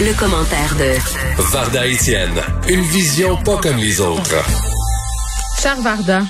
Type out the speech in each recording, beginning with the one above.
Le, commentaire de Varda Etienne, une vision pas comme les autres. Cher Varda.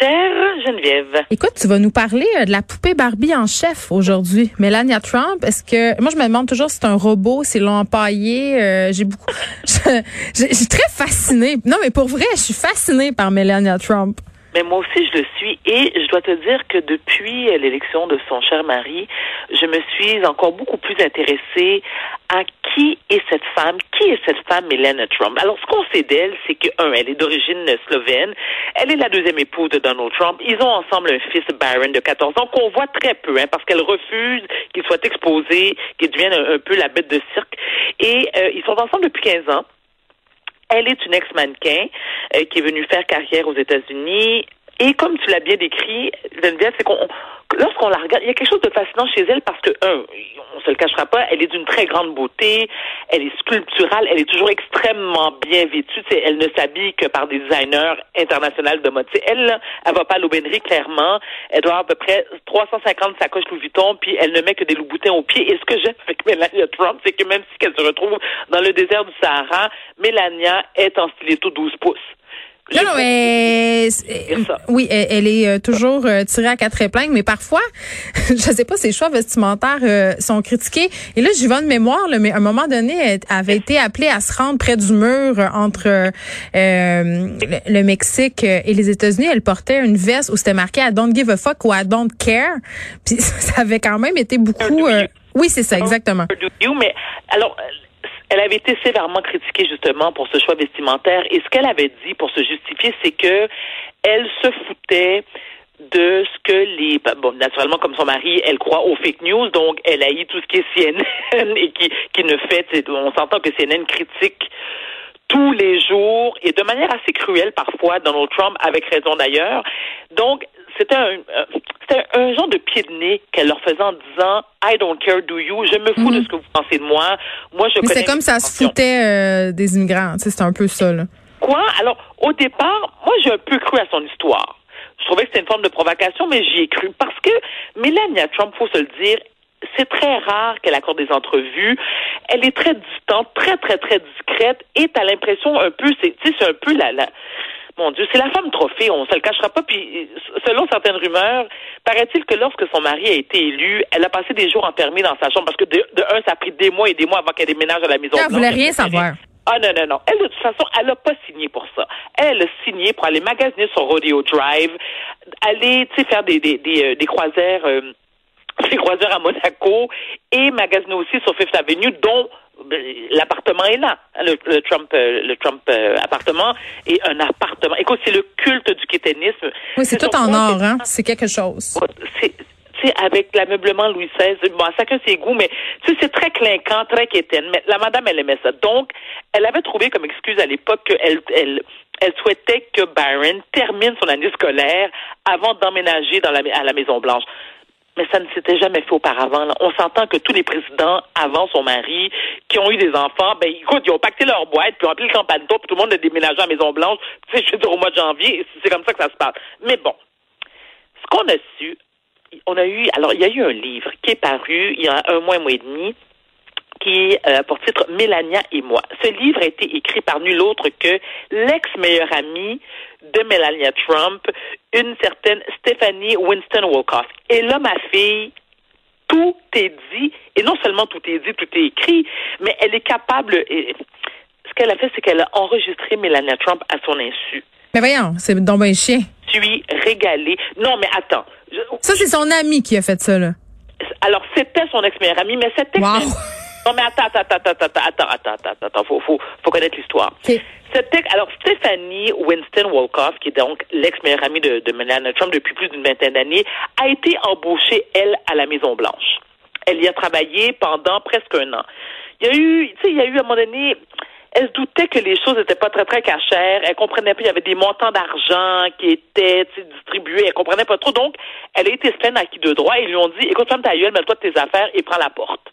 Cher Geneviève. Écoute, tu vas nous parler euh, de la poupée Barbie en chef aujourd'hui. Melania Trump, est-ce que moi je me demande toujours si c'est un robot, si l'ont empaillé. Euh, j'ai beaucoup, je, je suis très fascinée. Non, mais pour vrai, je suis fascinée par Melania Trump. Mais moi aussi, je le suis. Et je dois te dire que depuis l'élection de son cher mari, je me suis encore beaucoup plus intéressée à qui est cette femme, qui est cette femme, Melania Trump. Alors, ce qu'on sait d'elle, c'est que, un, elle est d'origine slovène. Elle est la deuxième épouse de Donald Trump. Ils ont ensemble un fils, Byron, de 14 ans, qu'on voit très peu, hein, parce qu'elle refuse qu'il soit exposé, qu'il devienne un, peu la bête de cirque. Et euh, ils sont ensemble depuis 15 ans. Elle est une ex-mannequin euh, qui est venue faire carrière aux États-Unis. Et comme tu l'as bien décrit, Geneviève, c'est qu'on lorsqu'on la regarde, il y a quelque chose de fascinant chez elle parce que, un, on se le cachera pas, elle est d'une très grande beauté, elle est sculpturale, elle est toujours extrêmement bien vêtue. elle ne s'habille que par des designers internationaux de mode. elle, elle va pas à l'aubainerie, clairement. Elle doit avoir à peu près 350 sacoches Louis Vuitton, puis elle ne met que des Louboutins aux pieds. Et ce que j'aime avec Melania Trump, c'est que même si elle se retrouve dans le désert du Sahara, Melania est en stiletto 12 pouces. Non, non, mais oui, elle, est euh, toujours euh, tirée à quatre épingles, mais parfois, je sais pas, ses choix vestimentaires euh, sont critiqués. Et là, j'y vais de mémoire, mais à un moment donné, elle avait été appelée à se rendre près du mur entre le, Mexique et les États-Unis. Elle portait une veste où c'était marqué I don't give a fuck ou I don't care. Puis ça avait quand même été beaucoup. oui, c'est ça, exactement. mais alors elle avait été sévèrement critiquée justement pour ce choix vestimentaire. Et ce qu'elle avait dit pour se justifier, c'est que elle se foutait de ce que les bon naturellement comme son mari elle croit aux fake news. Donc elle haït tout ce qui est CNN et qui qui ne fait on s'entend que CNN critique tous les jours et de manière assez cruelle parfois Donald Trump avec raison d'ailleurs. Donc c'était un, euh, c'était un genre de pied de nez qu'elle leur faisait en disant I don't care, do you? Je me fous de mhm. ce que vous pensez de moi. Moi, je Mais c'est comme ça se foutait euh, des immigrants. C'est un peu ça, là. Quoi? Alors, au départ, moi, j'ai un peu cru à son histoire. Je trouvais que c'était une forme de provocation, mais j'y ai cru. Parce que Melania Trump, faut se le dire, c'est très rare qu'elle accorde des entrevues. Elle est très distante, très, très, très discrète et t'as l'impression un peu, c'est, c'est un peu la, la, mon Dieu, c'est la femme trophée, on se le cachera pas. Puis, selon certaines rumeurs, paraît-il que lorsque son mari a été élu, elle a passé des jours enfermée dans sa chambre parce que de, un, ça a pris des mois et des mois avant qu'elle déménage à la maison. Elle voulait rien savoir. Ah non, non, non. Elle, de toute façon, elle n'a pas signé pour ça. Elle a signé pour aller magasiner sur Rodeo Drive, aller, tu sais, faire des, des, des, euh, des croisières, euh, des croisières à Monaco et magasiner aussi sur Fifth Avenue, dont l'appartement est là, le, Trump, euh, le Trump euh, appartement et un appartement. Écoute, c'est le culte du kéténisme. Oui, c'est tout en or, hein. C'est quelque chose. C'est avec l'ameublement Louis XVI, bon, chacun ses goûts, mais tu sais, c'est très clinquant, très quétaine. Mais la madame, elle aimait ça. Donc, elle avait trouvé comme excuse à l'époque qu'elle, elle, elle souhaitait que Byron termine son année scolaire avant d'emménager dans la, à la Maison Blanche mais ça ne s'était jamais fait auparavant. On s'entend que tous les présidents avant son mari qui ont eu des enfants, ben écoute, ils ont pacté leur boîte, puis ont appelé le campagne puis tout le monde a déménagé à Maison Blanche. Tu sais, je veux dire au mois de janvier, c'est comme ça que ça se passe. Mais bon, ce qu'on a su, on a eu, alors il y a eu un livre qui est paru il y a un mois, un mois et demi, qui euh, pour titre Mélania et moi. Ce livre a été écrit par nul autre que l'ex-meilleure amie de Melania Trump, une certaine Stephanie Winston Wolkoff. Et là, ma fille, tout est dit, et non seulement tout est dit, tout est écrit, mais elle est capable. Et, ce qu'elle a fait, c'est qu'elle a enregistré Melania Trump à son insu. Mais voyons, c'est donc un chien. Suis régalée. Non, mais attends. Ça, c'est son ami qui a fait ça, là. Alors, c'était son ex-meilleure amie, mais cette ex non, mais attends, attends, attends, attends, attends, attends, attends, attends, faut, faut, faut connaître l'histoire. alors, Stephanie Winston Wolkoff, qui est donc l'ex-meilleure amie de, de Melania Trump depuis plus d'une vingtaine d'années, a été embauchée, elle, à la Maison-Blanche. Elle y a travaillé pendant presque un an. Il y a eu, tu sais, il y a eu à un moment donné, elle se doutait que les choses n'étaient pas très, très cachères. Elle comprenait pas, il y avait des montants d'argent qui étaient distribués. Elle comprenait pas trop. Donc, elle a été pleine à qui de droit. Ils lui ont dit, écoute, ferme ta gueule, mets-toi tes affaires et prends la porte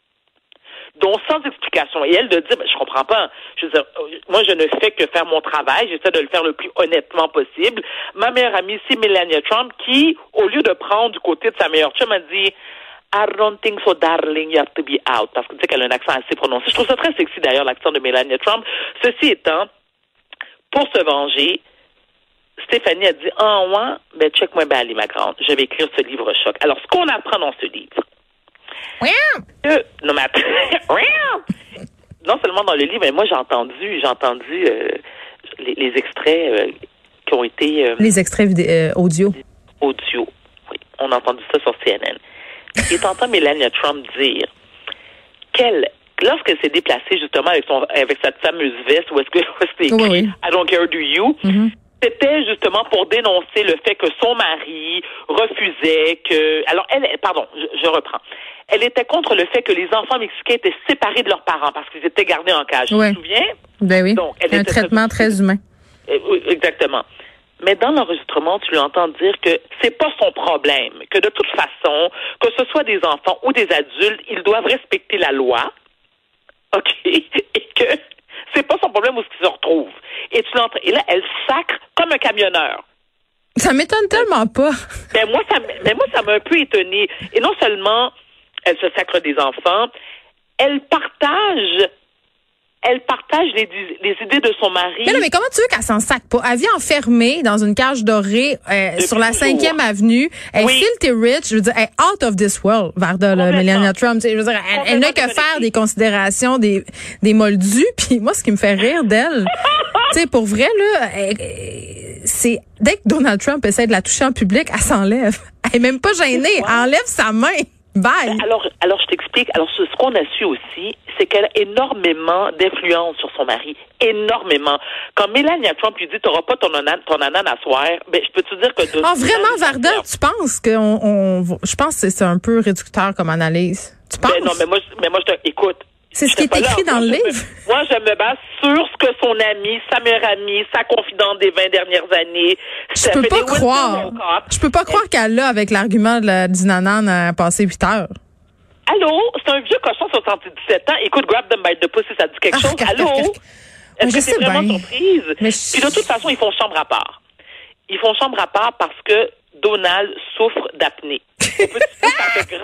dont sans explication. Et elle de dire, ben, je comprends pas. Je veux dire, moi, je ne fais que faire mon travail. J'essaie de le faire le plus honnêtement possible. Ma meilleure amie, c'est Melania Trump, qui, au lieu de prendre du côté de sa meilleure chum, a dit, I don't think so, darling, you have to be out. Parce que tu sais qu'elle a un accent assez prononcé. Je trouve ça très sexy, d'ailleurs, l'accent de Melania Trump. Ceci étant, pour se venger, Stéphanie a dit, ah, oh, ouais, ben, check-moi bien, ma grande. Je vais écrire ce livre choc. Alors, ce qu'on apprend dans ce livre. Oui. non, mais non seulement dans le livre, mais moi, j'ai entendu, j'ai entendu euh, les, extraits euh, qui ont été. Euh, les extraits audio. Audio. Oui. On a entendu ça sur CNN. Et t'entends Melania Trump dire qu'elle lorsqu'elle s'est déplacée justement avec son avec cette fameuse veste où est-ce que c'était écrit I don't care do you? Mm-hmm. c'était justement pour dénoncer le fait que son mari refusait que alors elle pardon je, reprends elle était contre le fait que les enfants mexicains étaient séparés de leurs parents parce qu'ils étaient gardés en cage tu te souviens? Ben oui Donc, un traitement très humain eh, exactement mais dans l'enregistrement, tu lui entends dire que c'est pas son problème, que de toute façon, que ce soit des enfants ou des adultes, ils doivent respecter la loi, ok, et que c'est pas son problème où ce qu'ils se retrouvent. Et tu l'entends, et là, elle sacre comme un camionneur. Ça m'étonne tellement pas. Mais moi, ça, mais moi, ça m'a un peu étonné. Et non seulement elle se sacre des enfants, elle partage elle partage les, idées de son mari. Mais non, mais comment tu veux qu'elle s'en sac pas? Elle vit enfermée dans une cage dorée euh, sur la 5e avenue. Elle filthy rich. Je veux dire, elle est out of this world, Varda, Melania Trump. Je veux dire, elle, n'a que faire des considérations, des, des moldus. Puis moi, ce qui me fait rire d'elle, tu sais, pour vrai, là, c'est dès que Donald Trump essaie de la toucher en public, elle s'enlève. Elle est même pas gênée. Elle enlève sa main. Bye. Alors, alors je t'explique. Alors, ce, qu'on a su aussi, c'est qu'elle a énormément d'influence sur son mari. Énormément. Quand Melania Trump lui dit, t'auras pas ton, ananas, ton ananas soir, ben, je peux te dire que... Ah, vraiment, Varda, tu penses que on, je pense que c'est un peu réducteur comme analyse. Tu penses? Ben non, mais moi, mais moi, je te, écoute, c'est ce qui est écrit dans le livre. moi, je me base sur ce que son ami, sa meilleure amie, sa confidente des 20 dernières années. Je peux pas croire. Je peux pas croire qu'elle a, avec l'argument de la dinanan, a passé 8 heures. Allô? C'est un vieux cochon 77 ans. Écoute, grab them by the pussy, ça dit quelque ah, chose. Allô? Est-ce que c'est vraiment surprise? Puis de toute façon, ils font chambre à part. Ils font chambre à part parce que Donald souffre d'apnée. ça fait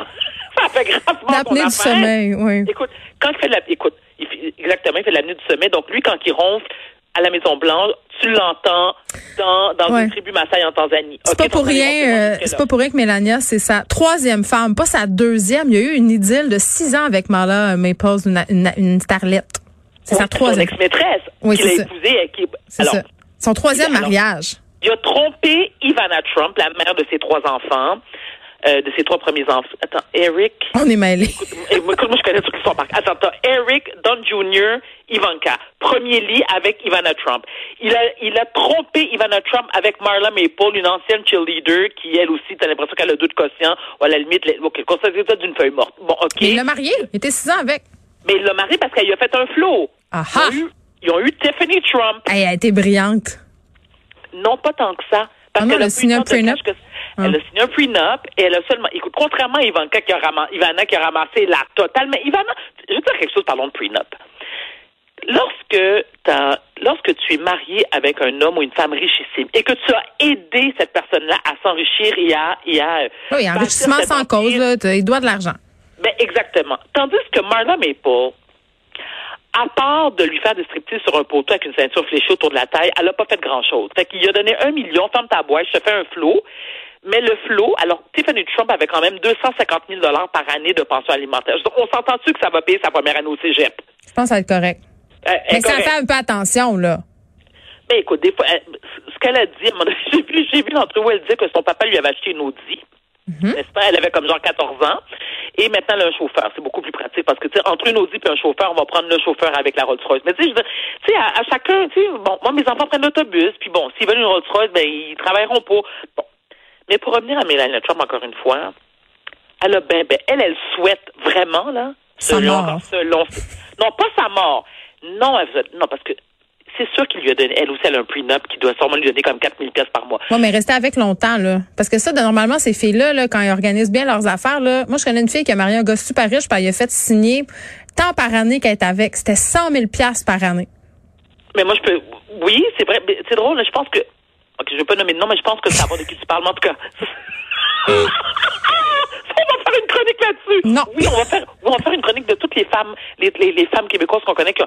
ça fait gravement L'apnée du sommeil, oui. Écoute, quand il fait la, écoute, il fait, exactement, il fait du sommeil. Donc lui, quand il ronfle à la Maison Blanche, tu l'entends dans, dans une tribu Maasai en Tanzanie. C'est pas pour rien, euh, c'est pas pour rien que Mélania, c'est sa troisième femme, pas sa deuxième. Il y a eu une idylle de six ans avec Marla Maples, une, une, une starlette. C'est sa troisième. Son ex-maîtresse. Oui, qu'il a épousée. Qui, alors, ça. Son troisième mariage. Il a trompé Ivana Trump, la mère de ses trois enfants. Euh, de ses trois premiers enfants. Attends, Eric. On est mêlés. Écoute, moi, je connais toute l'histoire Attends, attends, Eric, Don Jr., Ivanka. Premier lit avec Ivana Trump. Il a, il a trompé Ivana Trump avec Marla Maple, une ancienne cheerleader qui, elle aussi, t'as l'impression qu'elle a deux de quotient, ou à la limite, ok, ça d'une feuille morte. Bon, ok. Mais il l'a marié. Il était six ans avec. Mais il l'a marié parce qu'elle lui a fait un flot. Ah ils, ont eu, ils ont eu Tiffany Trump. Elle a été brillante. Non, pas tant que ça. Parce ah non, elle a signé un Elle a signé un prenup et elle a seulement, écoute, contrairement à Ivanka qui a ramassé, Ivana qui a ramassé la totale, mais Ivana, je veux dire quelque chose, parlons de prenup. Lorsque, as, lorsque tu es marié avec un homme ou une femme richissime et que tu as aidé cette personne-là à s'enrichir et à, et à oui, enrichissement sans cause, là, il doit de l'argent. Ben exactement. Tandis que Marla Maple, à part de lui faire des striptease sur un poteau avec une ceinture fléchée autour de la taille, elle n'a pas fait grand-chose. Fait qu'il a donné un million, ferme ta boîte, je te fais un flot. Mais le flot, alors Tiffany Trump avait quand même 250 000 par année de pension alimentaire. Donc, on s'entend-tu que ça va payer sa première année au cégep? Je pense que ça va être correct. Euh, mais ça fait un peu attention, là. Mais écoute, des fois, ce qu'elle a dit, j'ai vu, j'ai vu l'entrevue où elle dit que son papa lui avait acheté une Audi. Mhm. N'est-ce pas? Elle avait comme genre 14 ans. Et maintenant, elle a un chauffeur. C'est beaucoup plus pratique parce que, tu sais, entre une Audi et un chauffeur, on va prendre le chauffeur avec la Rolls-Royce. Mais tu sais, à, à, chacun, tu sais, bon, moi, mes enfants prennent l'autobus, puis bon, s'ils veulent une Rolls-Royce, ben, ils travailleront pas. Bon. Mais pour revenir à Mélanie Trump, encore une fois, elle a ben, ben, elle, elle souhaite vraiment, là, selon, selon, non, pas sa mort. Non, elle, non, parce que c'est sûr qu'il lui a donné, elle aussi, elle a un prenup qui doit sûrement lui donner comme 4000 pièces par mois. Oui, mais rester avec longtemps, là. Parce que ça, normalement, ces filles-là, là, quand ils organisent bien leurs affaires, là, moi, je connais une fille qui a marié un gars super riche, puis elle a fait signer tant par année qu'elle est avec. C'était 100 000 pièces par année. Mais moi, je peux, oui, c'est vrai, c'est drôle, je pense que, pas nommer de nom, mais je pense que ça va de qui tu parles, en tout cas. ça va faire une chronique là-dessus. Non. Oui, on va faire, on va faire une chronique de toutes les femmes, les, les, les femmes québécoises qu'on connaît qui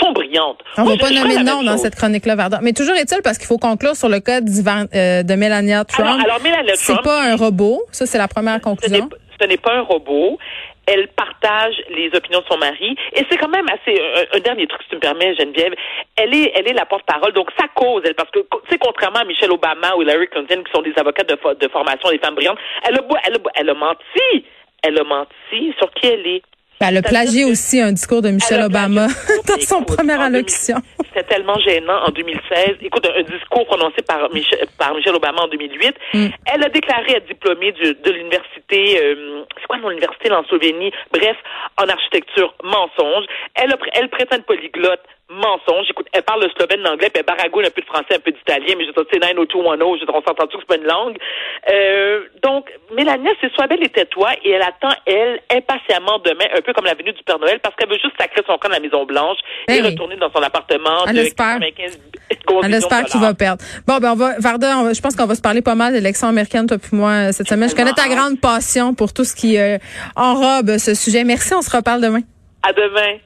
sont brillantes. On ne va pas nommer de nom dans cette chronique-là, Varda. Mais toujours est-il parce qu'il faut conclure sur le cas euh, de Melania Trump. Alors, alors Melania Trump. C'est pas un robot. Ça, c'est la première conclusion. Ce n'est pas un robot elle partage les opinions de son mari. Et c'est quand même assez un, dernier truc, si tu me permets, Geneviève. Elle est, elle est la porte-parole. Donc ça cause, elle, parce que c'est contrairement à Michelle Obama ou Larry Clinton, qui sont des avocats de, de formation, des femmes brillantes, elle a, elle, a, elle a menti. Elle a menti sur qui elle est. Ben, elle a plagié aussi un discours de Michelle Obama dans son première allocution. C'était tellement gênant en 2016. Écoute, un, discours prononcé par, par Michelle Obama en 2008. Mm. Elle a déclaré être diplômée de l'université, euh, c'est quoi l'université en Slovénie? Bref, en architecture, mensonge. Elle, a, elle prétend être polyglotte mensonge. Écoute, elle parle le slovène, l'anglais, puis elle baragouine un peu de français, un peu d'italien, mais je sais, c'est 90210, je on s'entend que c'est pas une langue? Euh, donc, Mélania, c'est soit belle et tais-toi, et elle attend, elle, impatiemment demain, un peu comme la venue du Père Noël, parce qu'elle veut juste sacrer son camp de la Maison Blanche et ben retourner dans son appartement elle de espère. Elle espère qu'il va perdre. Bon, ben, on va, Varda, je pense qu'on va se parler pas mal d'élections américaines, toi puis moi, cette semaine. Je connais ta grande passion pour tout ce qui euh, enrobe ce sujet. Merci, on se reparle demain. À demain.